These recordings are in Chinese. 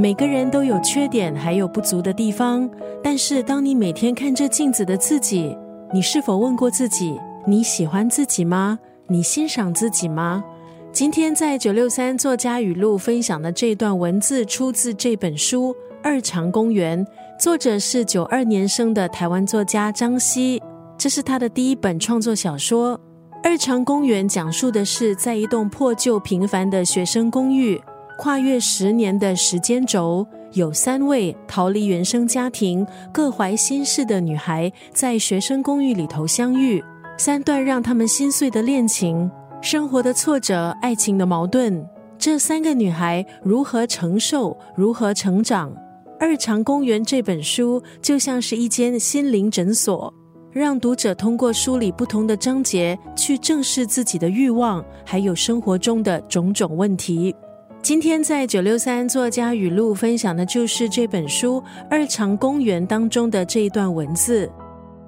每个人都有缺点，还有不足的地方。但是，当你每天看着镜子的自己，你是否问过自己：你喜欢自己吗？你欣赏自己吗？今天在九六三作家语录分享的这段文字，出自这本书《二常公园》，作者是九二年生的台湾作家张希，这是他的第一本创作小说。《二常公园》讲述的是在一栋破旧平凡的学生公寓，跨越十年的时间轴，有三位逃离原生家庭、各怀心事的女孩在学生公寓里头相遇，三段让他们心碎的恋情。生活的挫折，爱情的矛盾，这三个女孩如何承受，如何成长？《二常公园》这本书就像是一间心灵诊所，让读者通过书里不同的章节去正视自己的欲望，还有生活中的种种问题。今天在九六三作家语录分享的就是这本书《二常公园》当中的这一段文字。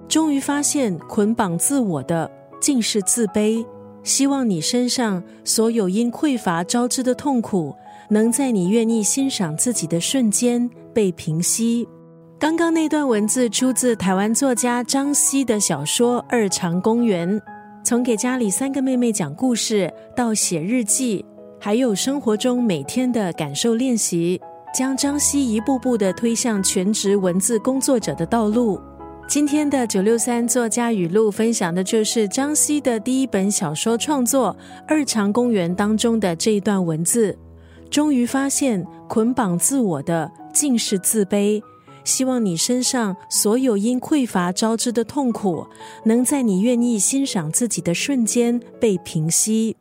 终于发现，捆绑自我的竟是自卑。希望你身上所有因匮乏招致的痛苦，能在你愿意欣赏自己的瞬间被平息。刚刚那段文字出自台湾作家张希的小说《二常公园》，从给家里三个妹妹讲故事，到写日记，还有生活中每天的感受练习，将张希一步步的推向全职文字工作者的道路。今天的九六三作家语录分享的就是张希的第一本小说创作《二常公园》当中的这一段文字。终于发现，捆绑自我的竟是自卑。希望你身上所有因匮乏招致的痛苦，能在你愿意欣赏自己的瞬间被平息。